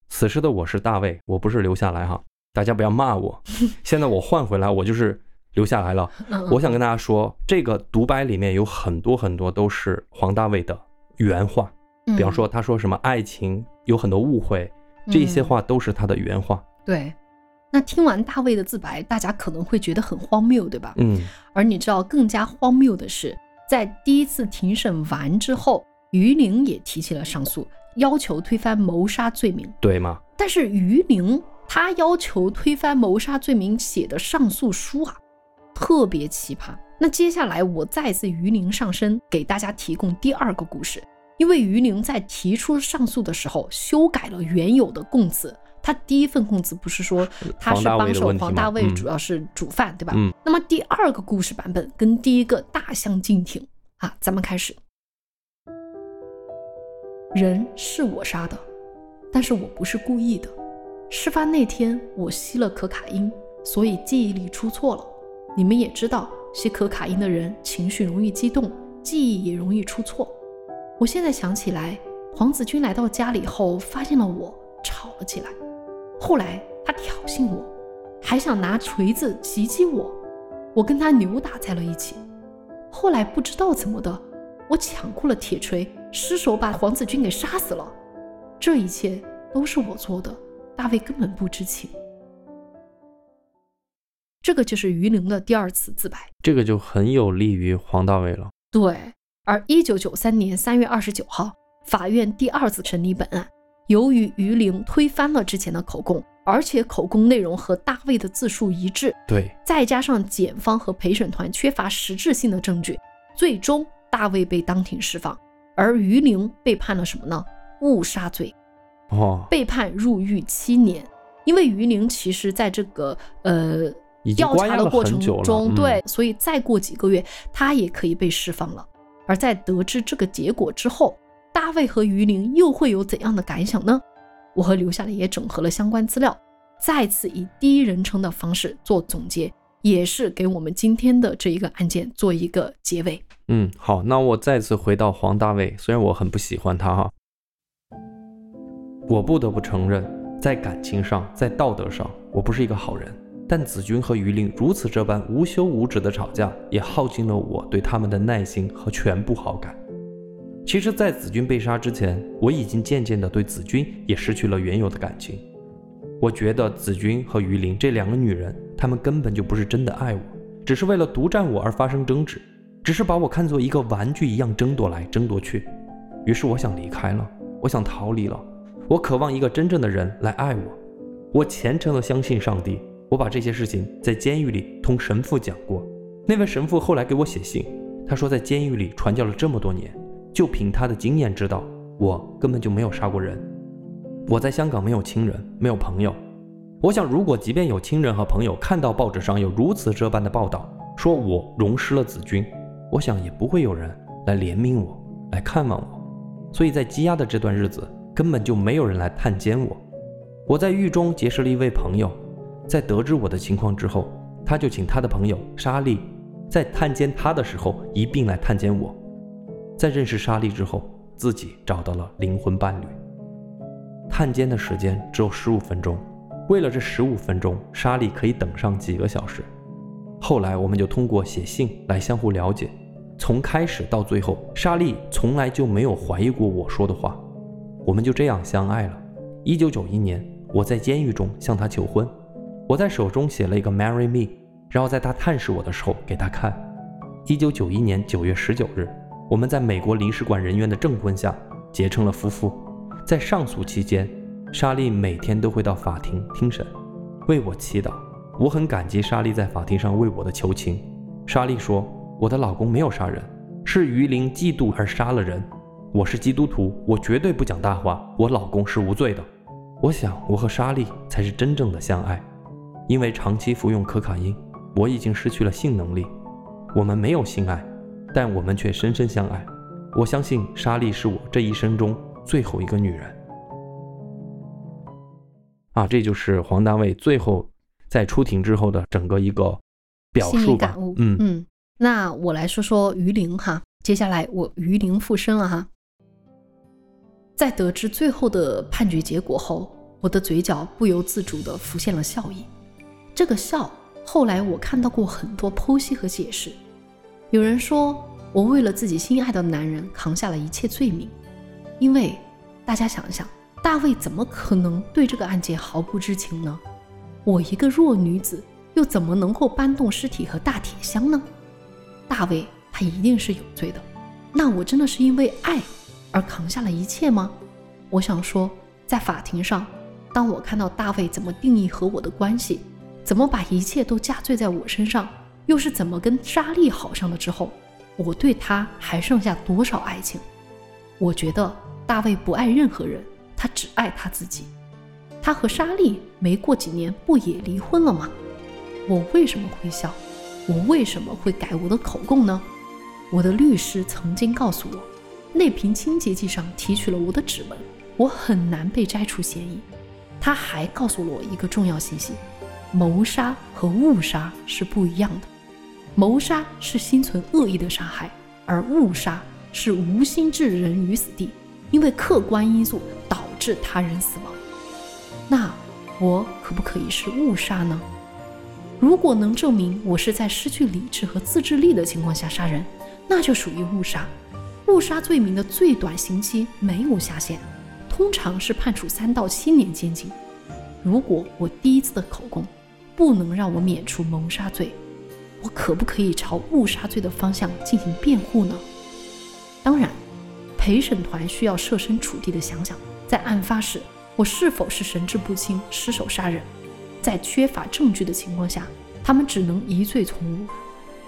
此时的我是大卫，我不是留下来哈，大家不要骂我。现在我换回来，我就是。留下来了。我想跟大家说，这个独白里面有很多很多都是黄大卫的原话。比方说，他说什么爱情有很多误会，这些话都是他的原话。对。那听完大卫的自白，大家可能会觉得很荒谬，对吧？嗯。而你知道更加荒谬的是，在第一次庭审完之后，于玲也提起了上诉，要求推翻谋杀罪名，对吗？但是于玲她要求推翻谋杀罪名写的上诉书啊。特别奇葩。那接下来我再次鱼鳞上身，给大家提供第二个故事。因为鱼鳞在提出上诉的时候，修改了原有的供词。他第一份供词不是说他是帮手黄大卫，主要是主犯，对吧？嗯。那么第二个故事版本跟第一个大相径庭啊！咱们开始。人是我杀的，但是我不是故意的。事发那天我吸了可卡因，所以记忆力出错了。你们也知道，吸可卡因的人情绪容易激动，记忆也容易出错。我现在想起来，黄子君来到家里后，发现了我，吵了起来。后来他挑衅我，还想拿锤子袭击我。我跟他扭打在了一起。后来不知道怎么的，我抢过了铁锤，失手把黄子君给杀死了。这一切都是我做的，大卫根本不知情。这个就是于玲的第二次自白，这个就很有利于黄大卫了。对，而一九九三年三月二十九号，法院第二次审理本案，由于于玲推翻了之前的口供，而且口供内容和大卫的自述一致，对，再加上检方和陪审团缺乏实质性的证据，最终大卫被当庭释放，而于玲被判了什么呢？误杀罪，哦，被判入狱七年。因为于玲其实在这个呃。调查的过程中，对，所以再过几个月，他也可以被释放了。而在得知这个结果之后，大卫和于玲又会有怎样的感想呢？我和刘夏丽也整合了相关资料，再次以第一人称的方式做总结，也是给我们今天的这一个案件做一个结尾。嗯，好，那我再次回到黄大卫，虽然我很不喜欢他哈，我不得不承认，在感情上，在道德上，我不是一个好人。但子君和于玲如此这般无休无止的吵架，也耗尽了我对他们的耐心和全部好感。其实，在子君被杀之前，我已经渐渐的对子君也失去了原有的感情。我觉得子君和于玲这两个女人，她们根本就不是真的爱我，只是为了独占我而发生争执，只是把我看作一个玩具一样争夺来争夺去。于是，我想离开了，我想逃离了，我渴望一个真正的人来爱我。我虔诚的相信上帝。我把这些事情在监狱里同神父讲过，那位神父后来给我写信，他说在监狱里传教了这么多年，就凭他的经验知道我根本就没有杀过人。我在香港没有亲人，没有朋友。我想，如果即便有亲人和朋友看到报纸上有如此这般的报道，说我 rom 失了子君，我想也不会有人来怜悯我，来看望我。所以在羁押的这段日子，根本就没有人来探监我。我在狱中结识了一位朋友。在得知我的情况之后，他就请他的朋友莎莉在探监他的时候一并来探监我。在认识莎莉之后，自己找到了灵魂伴侣。探监的时间只有十五分钟，为了这十五分钟，莎莉可以等上几个小时。后来我们就通过写信来相互了解，从开始到最后，莎莉从来就没有怀疑过我说的话。我们就这样相爱了。一九九一年，我在监狱中向她求婚。我在手中写了一个 “Marry me”，然后在他探视我的时候给他看。一九九一年九月十九日，我们在美国领事馆人员的证婚下结成了夫妇。在上诉期间，莎莉每天都会到法庭听审，为我祈祷。我很感激莎莉在法庭上为我的求情。莎莉说：“我的老公没有杀人，是于林嫉妒而杀了人。我是基督徒，我绝对不讲大话。我老公是无罪的。”我想，我和莎莉才是真正的相爱。因为长期服用可卡因，我已经失去了性能力。我们没有性爱，但我们却深深相爱。我相信莎莉是我这一生中最后一个女人。啊，这就是黄大卫最后在出庭之后的整个一个表述感悟。嗯嗯，那我来说说鱼鳞哈。接下来我鱼鳞附身了哈。在得知最后的判决结果后，我的嘴角不由自主地浮现了笑意。这个笑，后来我看到过很多剖析和解释。有人说我为了自己心爱的男人扛下了一切罪名，因为大家想想，大卫怎么可能对这个案件毫不知情呢？我一个弱女子又怎么能够搬动尸体和大铁箱呢？大卫他一定是有罪的。那我真的是因为爱而扛下了一切吗？我想说，在法庭上，当我看到大卫怎么定义和我的关系。怎么把一切都加罪在我身上？又是怎么跟莎莉好上了之后，我对他还剩下多少爱情？我觉得大卫不爱任何人，他只爱他自己。他和莎莉没过几年不也离婚了吗？我为什么会笑？我为什么会改我的口供呢？我的律师曾经告诉我，那瓶清洁剂上提取了我的指纹，我很难被摘除嫌疑。他还告诉了我一个重要信息。谋杀和误杀是不一样的，谋杀是心存恶意的杀害，而误杀是无心置人于死地，因为客观因素导致他人死亡。那我可不可以是误杀呢？如果能证明我是在失去理智和自制力的情况下杀人，那就属于误杀。误杀罪名的最短刑期没有下限，通常是判处三到七年监禁。如果我第一次的口供不能让我免除谋杀罪，我可不可以朝误杀罪的方向进行辩护呢？当然，陪审团需要设身处地的想想，在案发时我是否是神志不清失手杀人。在缺乏证据的情况下，他们只能疑罪从无。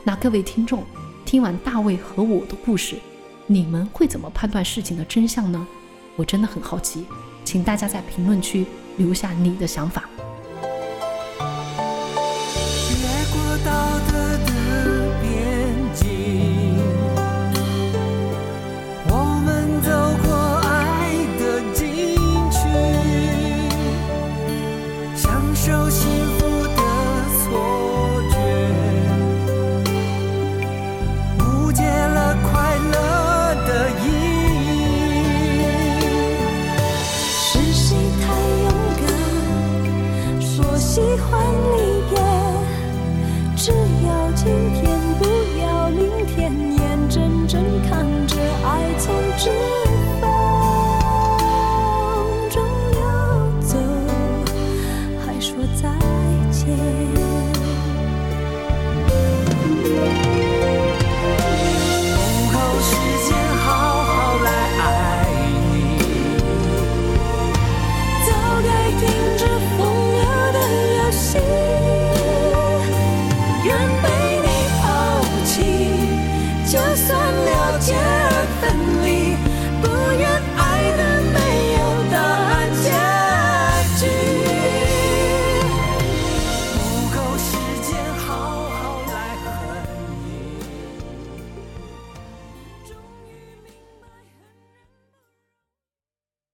那各位听众，听完大卫和我的故事，你们会怎么判断事情的真相呢？我真的很好奇，请大家在评论区留下你的想法。